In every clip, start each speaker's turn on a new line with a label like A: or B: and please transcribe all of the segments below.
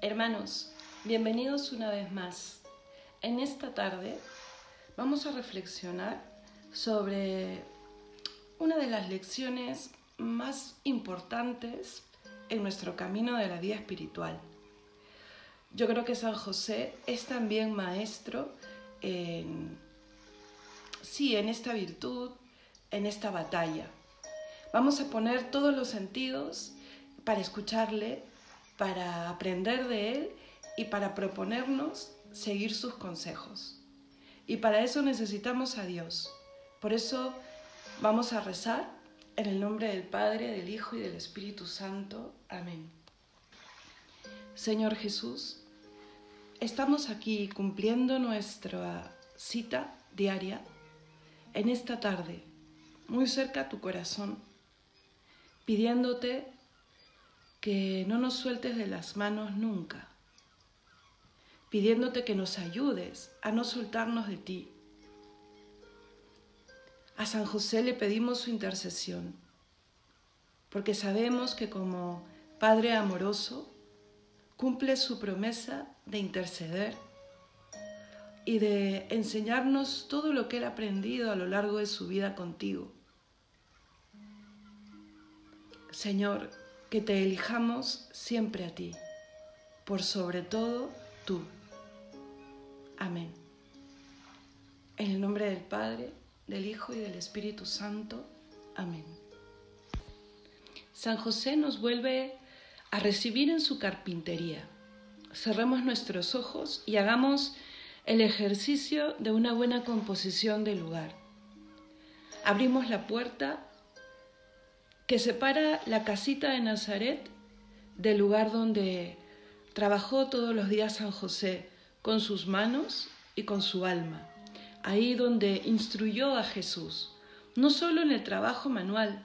A: Hermanos, bienvenidos una vez más. En esta tarde vamos a reflexionar sobre una de las lecciones más importantes en nuestro camino de la vida espiritual. Yo creo que San José es también maestro en, sí, en esta virtud, en esta batalla. Vamos a poner todos los sentidos para escucharle, para aprender de él y para proponernos seguir sus consejos. Y para eso necesitamos a Dios. Por eso vamos a rezar en el nombre del Padre, del Hijo y del Espíritu Santo. Amén. Señor Jesús, estamos aquí cumpliendo nuestra cita diaria en esta tarde, muy cerca a tu corazón, pidiéndote que no nos sueltes de las manos nunca, pidiéndote que nos ayudes a no soltarnos de ti. A San José le pedimos su intercesión, porque sabemos que como Padre amoroso, cumple su promesa de interceder y de enseñarnos todo lo que él ha aprendido a lo largo de su vida contigo. Señor, que te elijamos siempre a ti, por sobre todo tú. Amén. En el nombre del Padre, del Hijo y del Espíritu Santo. Amén. San José nos vuelve a recibir en su carpintería. Cerremos nuestros ojos y hagamos el ejercicio de una buena composición del lugar. Abrimos la puerta que separa la casita de Nazaret del lugar donde trabajó todos los días San José con sus manos y con su alma, ahí donde instruyó a Jesús, no solo en el trabajo manual,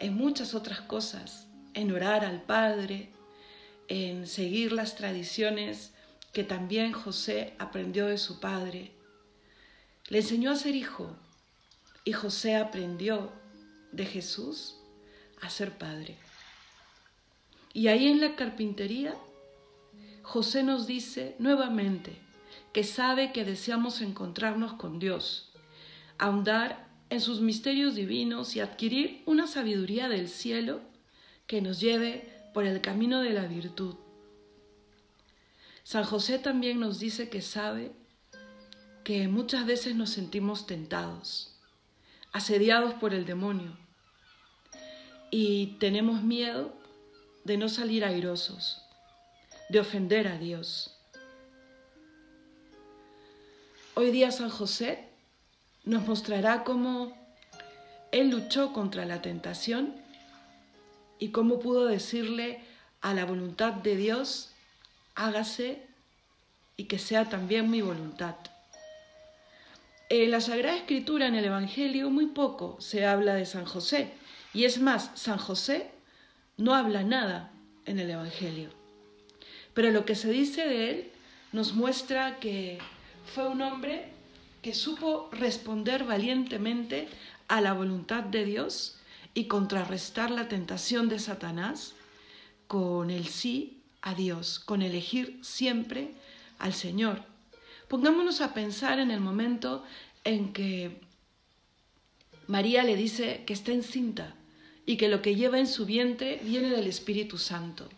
A: en muchas otras cosas, en orar al Padre, en seguir las tradiciones que también José aprendió de su padre. Le enseñó a ser hijo y José aprendió de Jesús a ser padre. Y ahí en la carpintería, José nos dice nuevamente que sabe que deseamos encontrarnos con Dios, ahondar en sus misterios divinos y adquirir una sabiduría del cielo que nos lleve por el camino de la virtud. San José también nos dice que sabe que muchas veces nos sentimos tentados, asediados por el demonio, y tenemos miedo de no salir airosos, de ofender a Dios. Hoy día San José nos mostrará cómo Él luchó contra la tentación y cómo pudo decirle a la voluntad de Dios, hágase y que sea también mi voluntad. En la Sagrada Escritura, en el Evangelio, muy poco se habla de San José, y es más, San José no habla nada en el Evangelio. Pero lo que se dice de él nos muestra que fue un hombre que supo responder valientemente a la voluntad de Dios y contrarrestar la tentación de Satanás con el sí a Dios, con elegir siempre al Señor. Pongámonos a pensar en el momento en que María le dice que está encinta y que lo que lleva en su vientre viene del Espíritu Santo.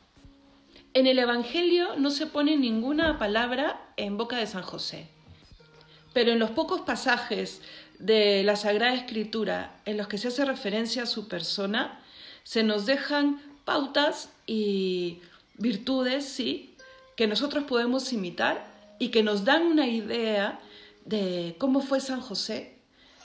A: En el Evangelio no se pone ninguna palabra en boca de San José, pero en los pocos pasajes de la Sagrada Escritura en los que se hace referencia a su persona, se nos dejan pautas y virtudes, sí, que nosotros podemos imitar y que nos dan una idea de cómo fue San José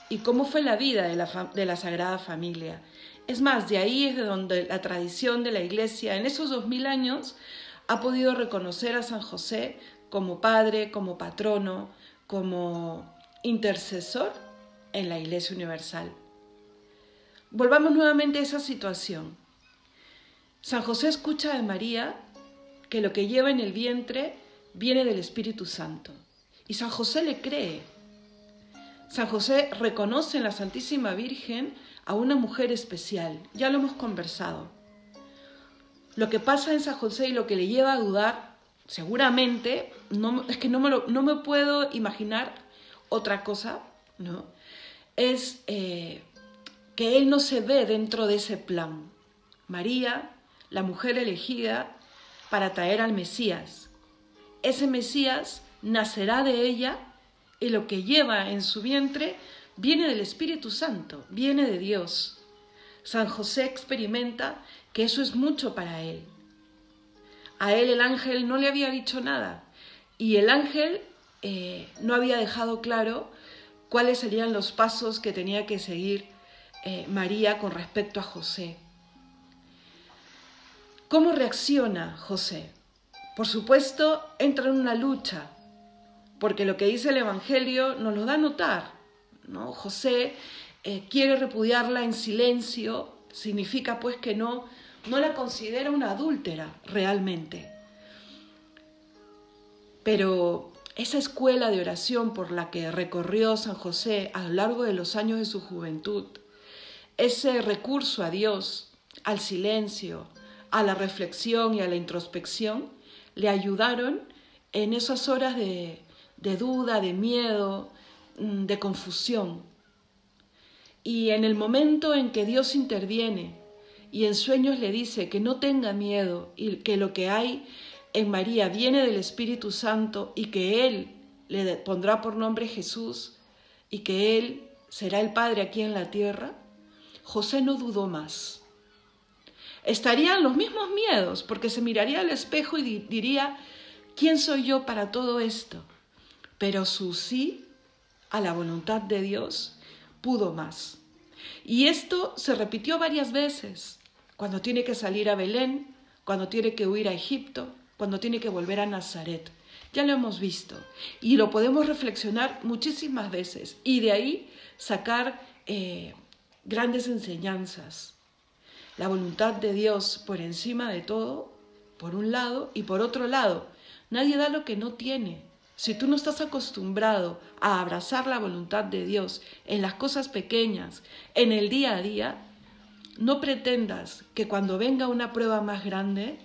A: y cómo fue la vida de la, de la Sagrada Familia. Es más, de ahí es de donde la tradición de la Iglesia en esos dos mil años ha podido reconocer a San José como padre, como patrono, como intercesor en la Iglesia Universal. Volvamos nuevamente a esa situación. San José escucha de María que lo que lleva en el vientre viene del Espíritu Santo. Y San José le cree. San José reconoce en la Santísima Virgen a una mujer especial. Ya lo hemos conversado. Lo que pasa en San José y lo que le lleva a dudar seguramente, no, es que no me, puedo imaginar otra cosa, ¿no? Es eh, que Él no se ve dentro de ese plan. María, la mujer elegida para traer al Mesías. Ese Mesías nacerá de ella y lo que lleva en su vientre viene del Espíritu Santo, viene de Dios. San José experimenta que eso es mucho para él. A él el ángel no le había dicho nada y el ángel eh, no había dejado claro cuáles serían los pasos que tenía que seguir eh, María con respecto a José. ¿Cómo reacciona José? Por supuesto, entra en una lucha, porque lo que dice el Evangelio nos lo da a notar. ¿no? José eh, quiere repudiarla en silencio, significa pues que no, no la considera una adúltera realmente. Pero esa escuela de oración por la que recorrió San José a lo largo de los años de su juventud, ese recurso a Dios, al silencio, a la reflexión y a la introspección, le ayudaron en esas horas de, duda, de miedo, mm, de confusión. Y en el momento en que Dios interviene y en sueños le dice que no tenga miedo y que lo que hay en María viene del Espíritu Santo y que Él le pondrá por nombre Jesús y que Él será el Padre aquí en la tierra, José no dudó más. Estarían los mismos miedos, porque se miraría al espejo y diría, ¿quién soy yo para todo esto? Pero su sí a la voluntad de Dios pudo más. Y esto se repitió varias veces, cuando tiene que salir a Belén, cuando tiene que huir a Egipto, cuando tiene que volver a Nazaret. Ya lo hemos visto y lo podemos reflexionar muchísimas veces y de ahí sacar eh, grandes enseñanzas. La voluntad de Dios por encima de todo, por un lado, y por otro lado, nadie da lo que no tiene. Si tú no estás acostumbrado a abrazar la voluntad de Dios en las cosas pequeñas, en el día a día, no pretendas que cuando venga una prueba más grande,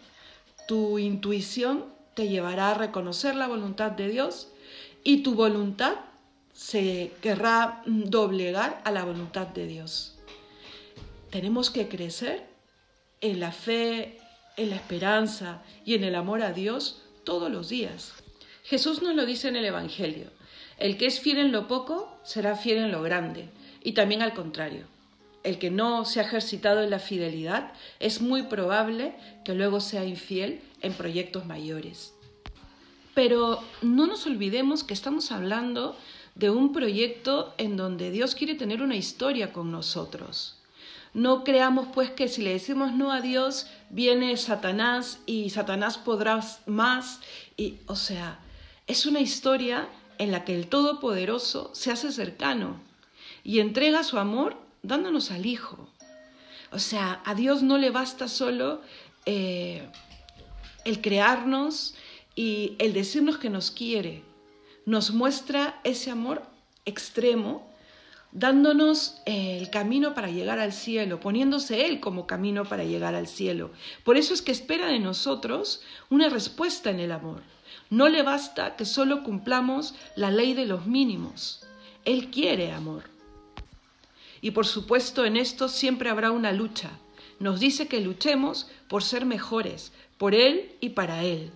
A: tu intuición te llevará a reconocer la voluntad de Dios y tu voluntad se querrá doblegar a la voluntad de Dios. Tenemos que crecer en la fe, en la esperanza y en el amor a Dios todos los días. Jesús nos lo dice en el Evangelio. El que es fiel en lo poco será fiel en lo grande. Y también al contrario. El que no se ha ejercitado en la fidelidad es muy probable que luego sea infiel en proyectos mayores. Pero no nos olvidemos que estamos hablando de un proyecto en donde Dios quiere tener una historia con nosotros. No creamos pues que si le decimos no a Dios viene Satanás y Satanás podrá más y o sea, es una historia en la que el Todopoderoso se hace cercano y entrega su amor dándonos al Hijo. O sea, a Dios no le basta solo eh, el crearnos y el decirnos que nos quiere nos muestra ese amor extremo, dándonos eh, el camino para llegar al cielo, poniéndose Él como camino para llegar al cielo. Por eso es que espera de nosotros una respuesta en el amor. No le basta que solo cumplamos la ley de los mínimos. Él quiere amor. Y por supuesto en esto siempre habrá una lucha. Nos dice que luchemos por ser mejores, por Él y para Él.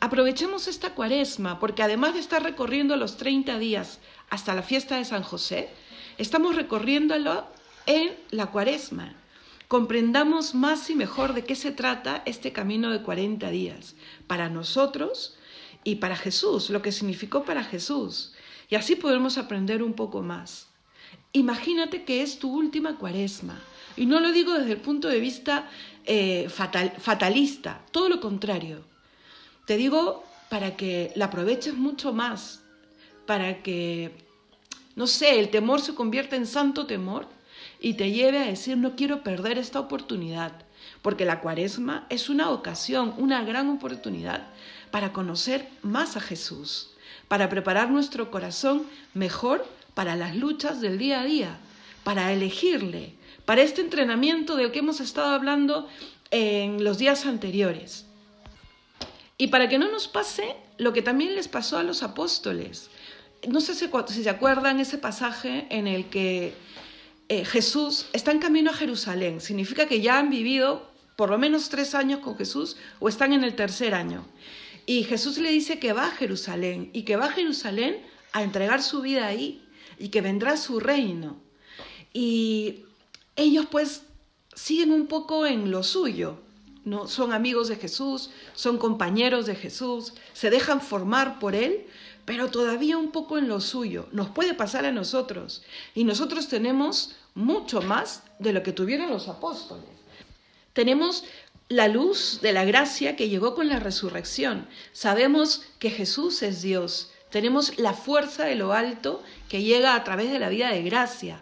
A: Aprovechemos esta cuaresma porque además de estar recorriendo los 30 días hasta la fiesta de San José, estamos recorriéndolo en la cuaresma. Comprendamos más y mejor de qué se trata este camino de 40 días para nosotros y para Jesús, lo que significó para Jesús. Y así podemos aprender un poco más. Imagínate que es tu última cuaresma. Y no lo digo desde el punto de vista eh, fatalista, todo lo contrario. Te digo para que la aproveches mucho más, para que, no sé, el temor se convierta en santo temor y te lleve a decir, no quiero perder esta oportunidad, porque la cuaresma es una ocasión, una gran oportunidad para conocer más a Jesús, para preparar nuestro corazón mejor para las luchas del día a día, para elegirle, para este entrenamiento del que hemos estado hablando en los días anteriores. Y para que no nos pase lo que también les pasó a los apóstoles. No sé si, se acuerdan ese pasaje en el que eh, Jesús está en camino a Jerusalén. Significa que ya han vivido por lo menos tres años con Jesús o están en el tercer año. Y Jesús le dice que va a Jerusalén y que va a Jerusalén a entregar su vida ahí y que vendrá su reino. Y ellos pues siguen un poco en lo suyo, ¿no? Son amigos de Jesús, son compañeros de Jesús, se dejan formar por Él, pero todavía un poco en lo suyo. Nos puede pasar a nosotros. Y nosotros tenemos mucho más de lo que tuvieron los apóstoles. Tenemos la luz de la gracia que llegó con la resurrección. Sabemos que Jesús es Dios. Tenemos la fuerza de lo alto que llega a través de la vida de gracia.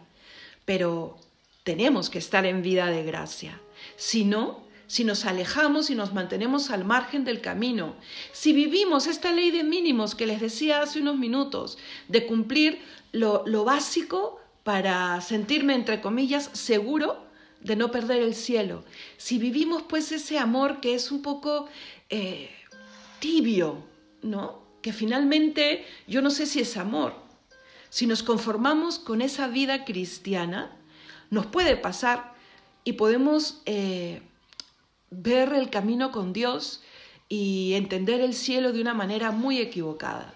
A: Pero tenemos que estar en vida de gracia. Si no, si nos alejamos y nos mantenemos al margen del camino, si vivimos esta ley de mínimos que les decía hace unos minutos, de cumplir lo, básico para sentirme, entre comillas, seguro de no perder el cielo, si vivimos pues ese amor que es un poco eh, tibio, ¿no? Que finalmente yo no sé si es amor. Si nos conformamos con esa vida cristiana, nos puede pasar y podemos eh, ver el camino con Dios y entender el cielo de una manera muy equivocada.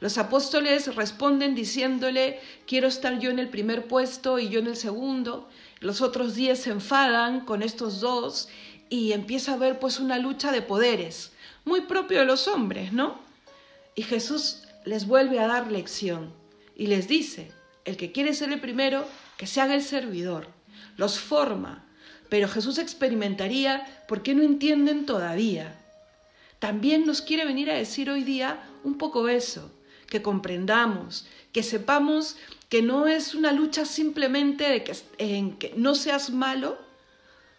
A: Los apóstoles responden diciéndole, quiero estar yo en el primer puesto y yo en el segundo. Los otros diez se enfadan con estos dos y empieza a haber pues una lucha de poderes, muy propio de los hombres, ¿no? Y Jesús les vuelve a dar lección y les dice, el que quiere ser el primero, que se haga el servidor. Los forma, pero Jesús experimentaría por qué no entienden todavía. También nos quiere venir a decir hoy día un poco eso, que comprendamos, que sepamos que no es una lucha simplemente de que, en que no seas malo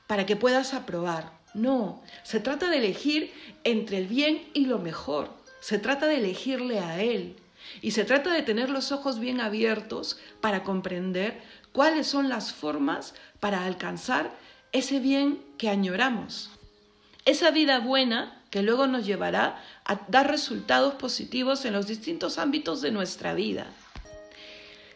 A: para que puedas aprobar. No, se trata de elegir entre el bien y lo mejor. Se trata de elegirle a Él. Y se trata de tener los ojos bien abiertos para comprender cuáles son las formas para alcanzar ese bien que añoramos. Esa vida buena que luego nos llevará a dar resultados positivos en los distintos ámbitos de nuestra vida.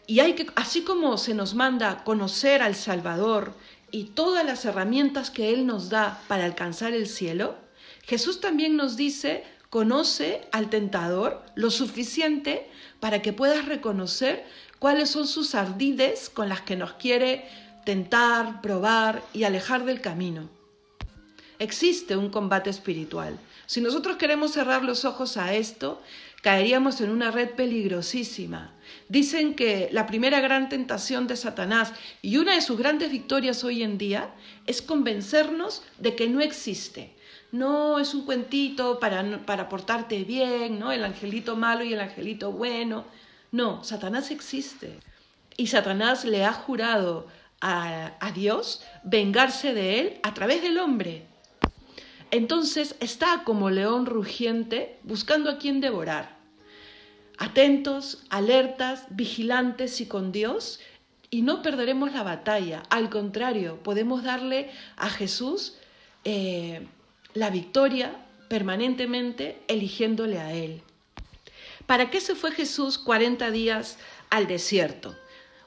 A: Y hay que, así como se nos manda conocer al Salvador y todas las herramientas que Él nos da para alcanzar el cielo, Jesús también nos dice, conoce al tentador lo suficiente para que puedas reconocer cuáles son sus ardides con las que nos quiere tentar, probar y alejar del camino. Existe un combate espiritual. Si nosotros queremos cerrar los ojos a esto, caeríamos en una red peligrosísima. Dicen que la primera gran tentación de Satanás y una de sus grandes victorias hoy en día es convencernos de que no existe. No es un cuentito para, para portarte bien, ¿no? El angelito malo y el angelito bueno. No, Satanás existe. Y Satanás le ha jurado a, Dios, vengarse de él a través del hombre. Entonces está como león rugiente buscando a quien devorar. Atentos, alertas, vigilantes y con Dios, y no perderemos la batalla. Al contrario, podemos darle a Jesús eh, la victoria permanentemente eligiéndole a Él. ¿Para qué se fue Jesús 40 días al desierto?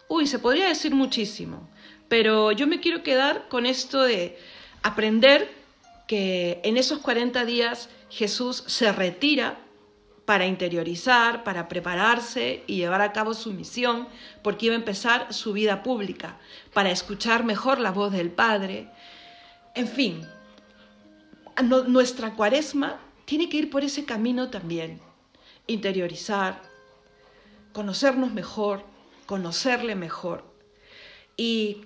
A: Uy, se podría decir muchísimo. Pero yo me quiero quedar con esto de aprender que en esos 40 días Jesús se retira para interiorizar, para prepararse y llevar a cabo su misión, porque iba a empezar su vida pública, para escuchar mejor la voz del Padre. En fin, nuestra cuaresma tiene que ir por ese camino también, interiorizar, conocernos mejor, conocerle mejor. Y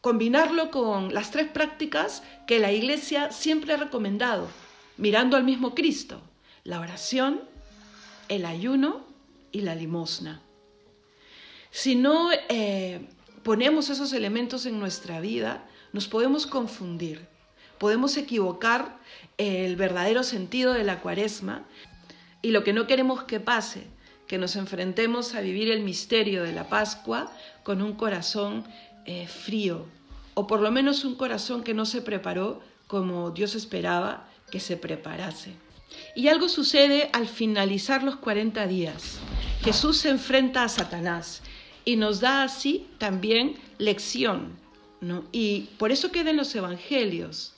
A: combinarlo con las tres prácticas que la Iglesia siempre ha recomendado, mirando al mismo Cristo, la oración, el ayuno y la limosna. Si no eh, ponemos esos elementos en nuestra vida, nos podemos confundir, podemos equivocar el verdadero sentido de la cuaresma y lo que no queremos que pase, que nos enfrentemos a vivir el misterio de la Pascua con un corazón eh, frío, o por lo menos un corazón que no se preparó como Dios esperaba que se preparase. Y algo sucede al finalizar los 40 días. Jesús se enfrenta a Satanás y nos da así también lección. ¿no? Y por eso quedan los evangelios.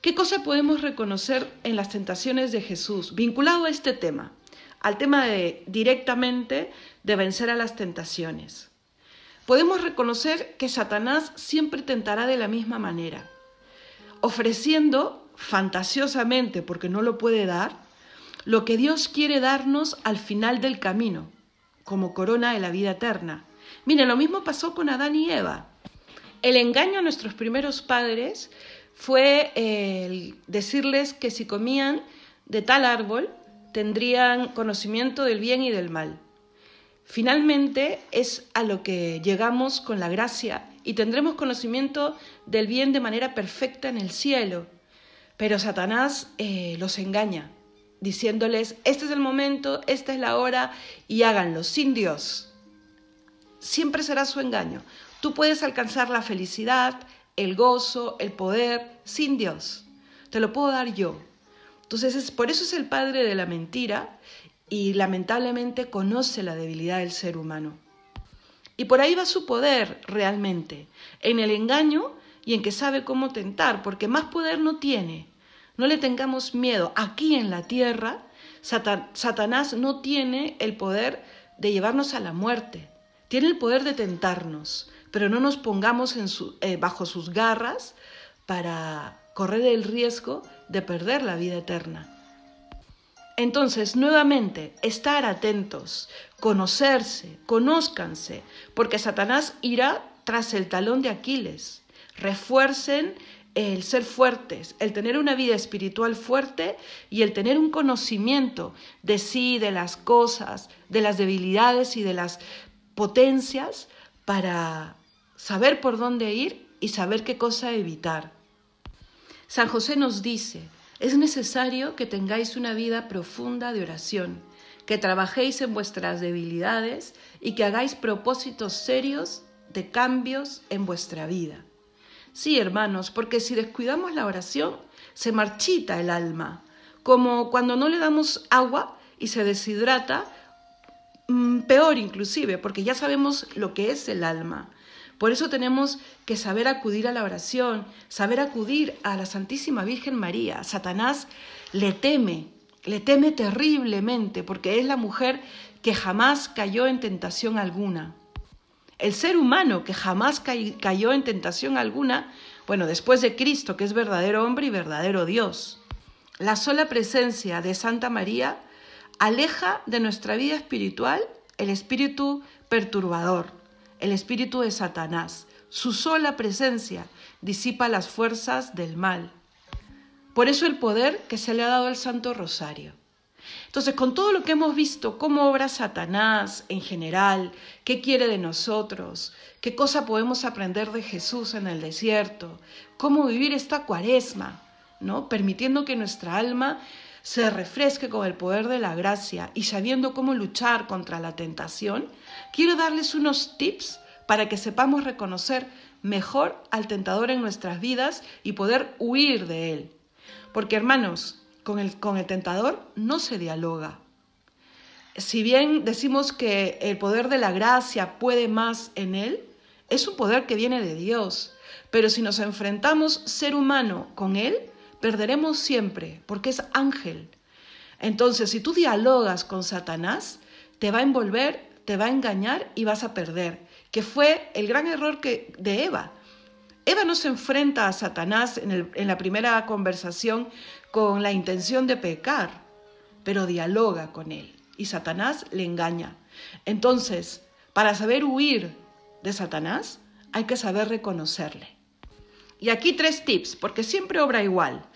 A: ¿Qué cosa podemos reconocer en las tentaciones de Jesús vinculado a este tema? Al tema de directamente de vencer a las tentaciones. Podemos reconocer que Satanás siempre tentará de la misma manera, ofreciendo fantasiosamente, porque no lo puede dar, lo que Dios quiere darnos al final del camino, como corona de la vida eterna. Mire, lo mismo pasó con Adán y Eva. El engaño a nuestros primeros padres fue eh, decirles que si comían de tal árbol tendrían conocimiento del bien y del mal. Finalmente es a lo que llegamos con la gracia y tendremos conocimiento del bien de manera perfecta en el cielo. Pero Satanás eh, los engaña, diciéndoles, este es el momento, esta es la hora, y háganlo sin Dios. Siempre será su engaño. Tú puedes alcanzar la felicidad, el gozo, el poder, sin Dios. Te lo puedo dar yo. Entonces, por eso es el padre de la mentira y lamentablemente conoce la debilidad del ser humano. Y por ahí va su poder realmente, en el engaño y en que sabe cómo tentar, porque más poder no tiene. No le tengamos miedo. Aquí en la tierra, Satanás no tiene el poder de llevarnos a la muerte. Tiene el poder de tentarnos, pero no nos pongamos eh, bajo sus garras para correr el riesgo de perder la vida eterna. Entonces, nuevamente, estar atentos, conocerse, conózcanse, porque Satanás irá tras el talón de Aquiles. Refuercen el ser fuertes, el tener una vida espiritual fuerte y el tener un conocimiento de sí, de las cosas, de las debilidades y de las potencias para saber por dónde ir y saber qué cosa evitar. San José nos dice, es necesario que tengáis una vida profunda de oración, que trabajéis en vuestras debilidades y que hagáis propósitos serios de cambios en vuestra vida. Sí, hermanos, porque si descuidamos la oración, se marchita el alma, como cuando no le damos agua y se deshidrata, mm, peor inclusive, porque ya sabemos lo que es el alma. Por eso tenemos que saber acudir a la oración, saber acudir a la Santísima Virgen María. Satanás le teme, le teme terriblemente, porque es la mujer que jamás cayó en tentación alguna. El ser humano que jamás cayó en tentación alguna, bueno, después de Cristo, que es verdadero hombre y verdadero Dios. La sola presencia de Santa María aleja de nuestra vida espiritual el espíritu perturbador el espíritu de Satanás. Su sola presencia disipa las fuerzas del mal. Por eso el poder que se le ha dado al Santo Rosario. Entonces, con todo lo que hemos visto, cómo obra Satanás en general, qué quiere de nosotros, qué cosa podemos aprender de Jesús en el desierto, cómo vivir esta cuaresma, ¿no? Permitiendo que nuestra alma se refresque con el poder de la gracia y sabiendo cómo luchar contra la tentación, quiero darles unos tips para que sepamos reconocer mejor al tentador en nuestras vidas y poder huir de él. Porque hermanos, con el, con el tentador no se dialoga. Si bien decimos que el poder de la gracia puede más en él, es un poder que viene de Dios. Pero si nos enfrentamos ser humano con él, perderemos siempre, porque es ángel. Entonces, si tú dialogas con Satanás, te va a envolver, te va a engañar y vas a perder, que fue el gran error de Eva. Eva no se enfrenta a Satanás en la primera conversación con la intención de pecar, pero dialoga con él y Satanás le engaña. Entonces, para saber huir de Satanás, hay que saber reconocerle. Y aquí tres tips, porque siempre obra igual.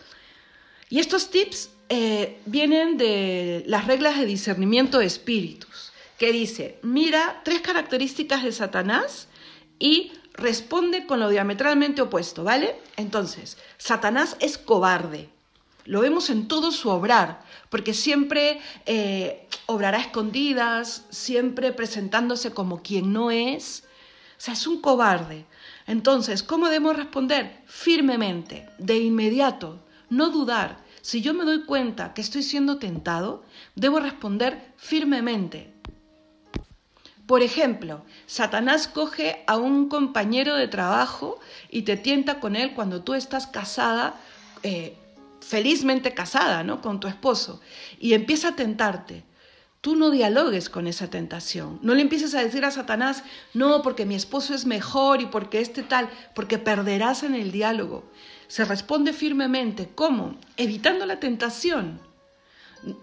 A: Y estos tips eh, vienen de las reglas de discernimiento de espíritus, que dice, mira tres características de Satanás y responde con lo diametralmente opuesto, ¿vale? Entonces, Satanás es cobarde. Lo vemos en todo su obrar, porque siempre eh, obrará escondidas, siempre presentándose como quien no es. O sea, es un cobarde. Entonces, ¿cómo debemos responder? Firmemente, de inmediato, no dudar, si yo me doy cuenta que estoy siendo tentado, debo responder firmemente. Por ejemplo, Satanás coge a un compañero de trabajo y te tienta con él cuando tú estás casada, eh, felizmente casada, ¿no? Con tu esposo, y empieza a tentarte. Tú no dialogues con esa tentación. No le empieces a decir a Satanás, no, porque mi esposo es mejor y porque este tal, porque perderás en el diálogo. Se responde firmemente. ¿Cómo? Evitando la tentación.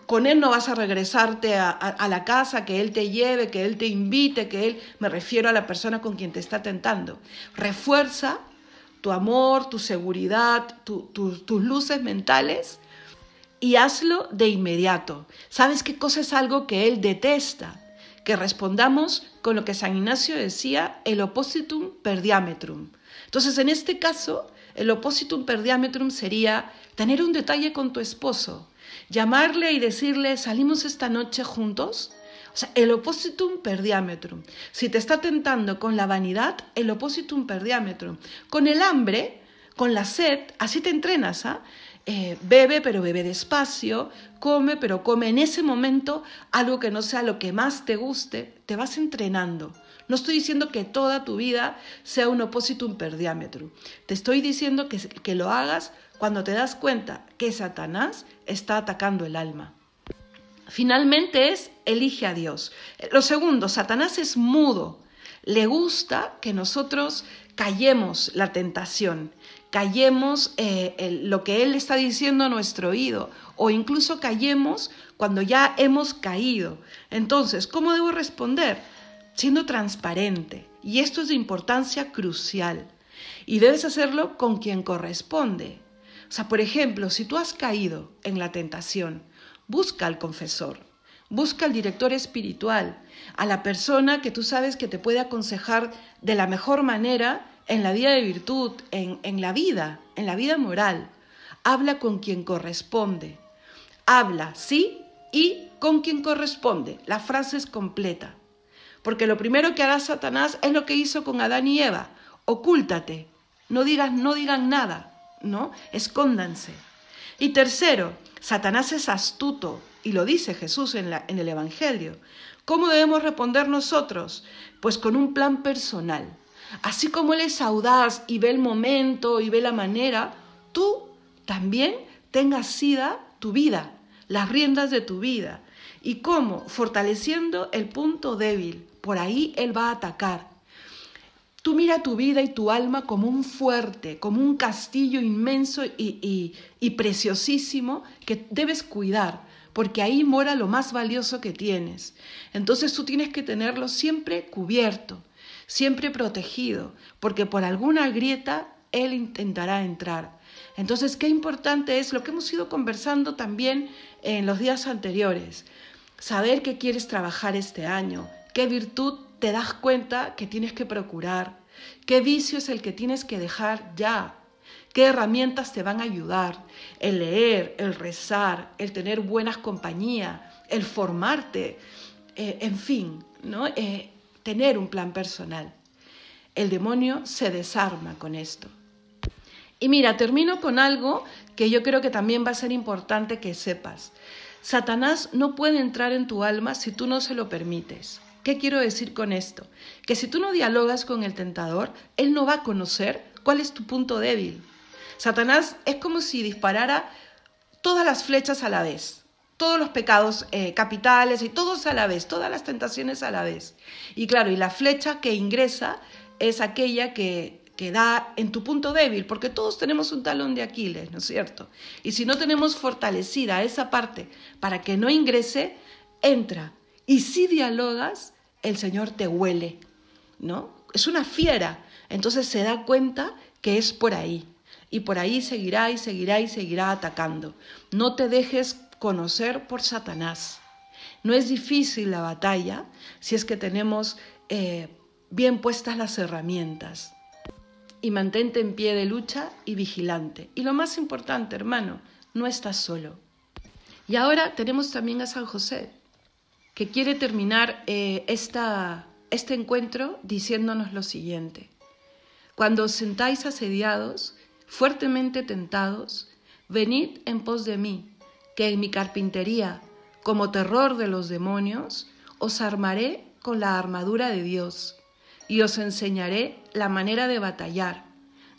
A: Con él no vas a regresarte a, la casa, que él te lleve, que él te invite, que él, me refiero a la persona con quien te está tentando. Refuerza tu amor, tu seguridad, tus luces mentales y hazlo de inmediato. ¿Sabes qué cosa es algo que él detesta? Que respondamos con lo que San Ignacio decía, el oppositum per diametrum. Entonces, en este caso, el oppositum per diametrum sería tener un detalle con tu esposo, llamarle y decirle, salimos esta noche juntos. O sea, el oppositum per diametrum. Si te está tentando con la vanidad, el oppositum per diametrum. Con el hambre, con la sed, así te entrenas, ¿ah? Eh, bebe, pero bebe despacio, come, pero come en ese momento algo que no sea lo que más te guste, te vas entrenando. No estoy diciendo que toda tu vida sea un oppositum per diametrum. Te estoy diciendo que, que lo hagas cuando te das cuenta que Satanás está atacando el alma. Finalmente es elige a Dios. Lo segundo, Satanás es mudo. Le gusta que nosotros callemos la tentación callemos eh, lo que Él está diciendo a nuestro oído o incluso callemos cuando ya hemos caído. Entonces, ¿cómo debo responder? Siendo transparente. Y esto es de importancia crucial. Y debes hacerlo con quien corresponde. O sea, por ejemplo, si tú has caído en la tentación, busca al confesor, busca al director espiritual, a la persona que tú sabes que te puede aconsejar de la mejor manera en la vida de virtud, en, en la vida, en la vida moral. Habla con quien corresponde. Habla, sí, y con quien corresponde. La frase es completa. Porque lo primero que hará Satanás es lo que hizo con Adán y Eva. Ocúltate. No digas, no digan nada, ¿no? Escóndanse. Y tercero, Satanás es astuto, y lo dice Jesús en, en el Evangelio. ¿Cómo debemos responder nosotros? Pues con un plan personal. Así como Él es audaz y ve el momento y ve la manera, tú también tengas sida tu vida, las riendas de tu vida. ¿Y cómo? Fortaleciendo el punto débil. Por ahí Él va a atacar. Tú mira tu vida y tu alma como un fuerte, como un castillo inmenso y, y preciosísimo que debes cuidar, porque ahí mora lo más valioso que tienes. Entonces tú tienes que tenerlo siempre cubierto siempre protegido, porque por alguna grieta Él intentará entrar. Entonces, qué importante es lo que hemos ido conversando también en los días anteriores. Saber qué quieres trabajar este año, qué virtud te das cuenta que tienes que procurar, qué vicio es el que tienes que dejar ya, qué herramientas te van a ayudar, el leer, el rezar, el tener buenas compañías, el formarte, eh, en fin, ¿no? Eh, tener un plan personal. El demonio se desarma con esto. Y mira, termino con algo que yo creo que también va a ser importante que sepas. Satanás no puede entrar en tu alma si tú no se lo permites. ¿Qué quiero decir con esto? Que si tú no dialogas con el tentador, él no va a conocer cuál es tu punto débil. Satanás es como si disparara todas las flechas a la vez todos los pecados eh, capitales y todos a la vez, todas las tentaciones a la vez. Y claro, y la flecha que ingresa es aquella que, que da en tu punto débil, porque todos tenemos un talón de Aquiles, ¿no es cierto? Y si no tenemos fortalecida esa parte para que no ingrese, entra. Y si dialogas, el Señor te huele, ¿no? Es una fiera, entonces se da cuenta que es por ahí. Y por ahí seguirá y seguirá y seguirá atacando. No te dejes conocer por Satanás. No es difícil la batalla si es que tenemos eh, bien puestas las herramientas. Y mantente en pie de lucha y vigilante. Y lo más importante, hermano, no estás solo. Y ahora tenemos también a San José, que quiere terminar eh, esta, este encuentro diciéndonos lo siguiente. Cuando os sentáis asediados, fuertemente tentados, venid en pos de mí, que en mi carpintería, como terror de los demonios, os armaré con la armadura de Dios y os enseñaré la manera de batallar,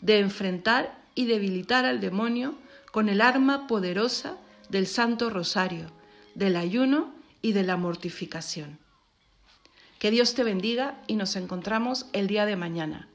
A: de enfrentar y debilitar al demonio con el arma poderosa del Santo Rosario, del ayuno y de la mortificación. Que Dios te bendiga y nos encontramos el día de mañana.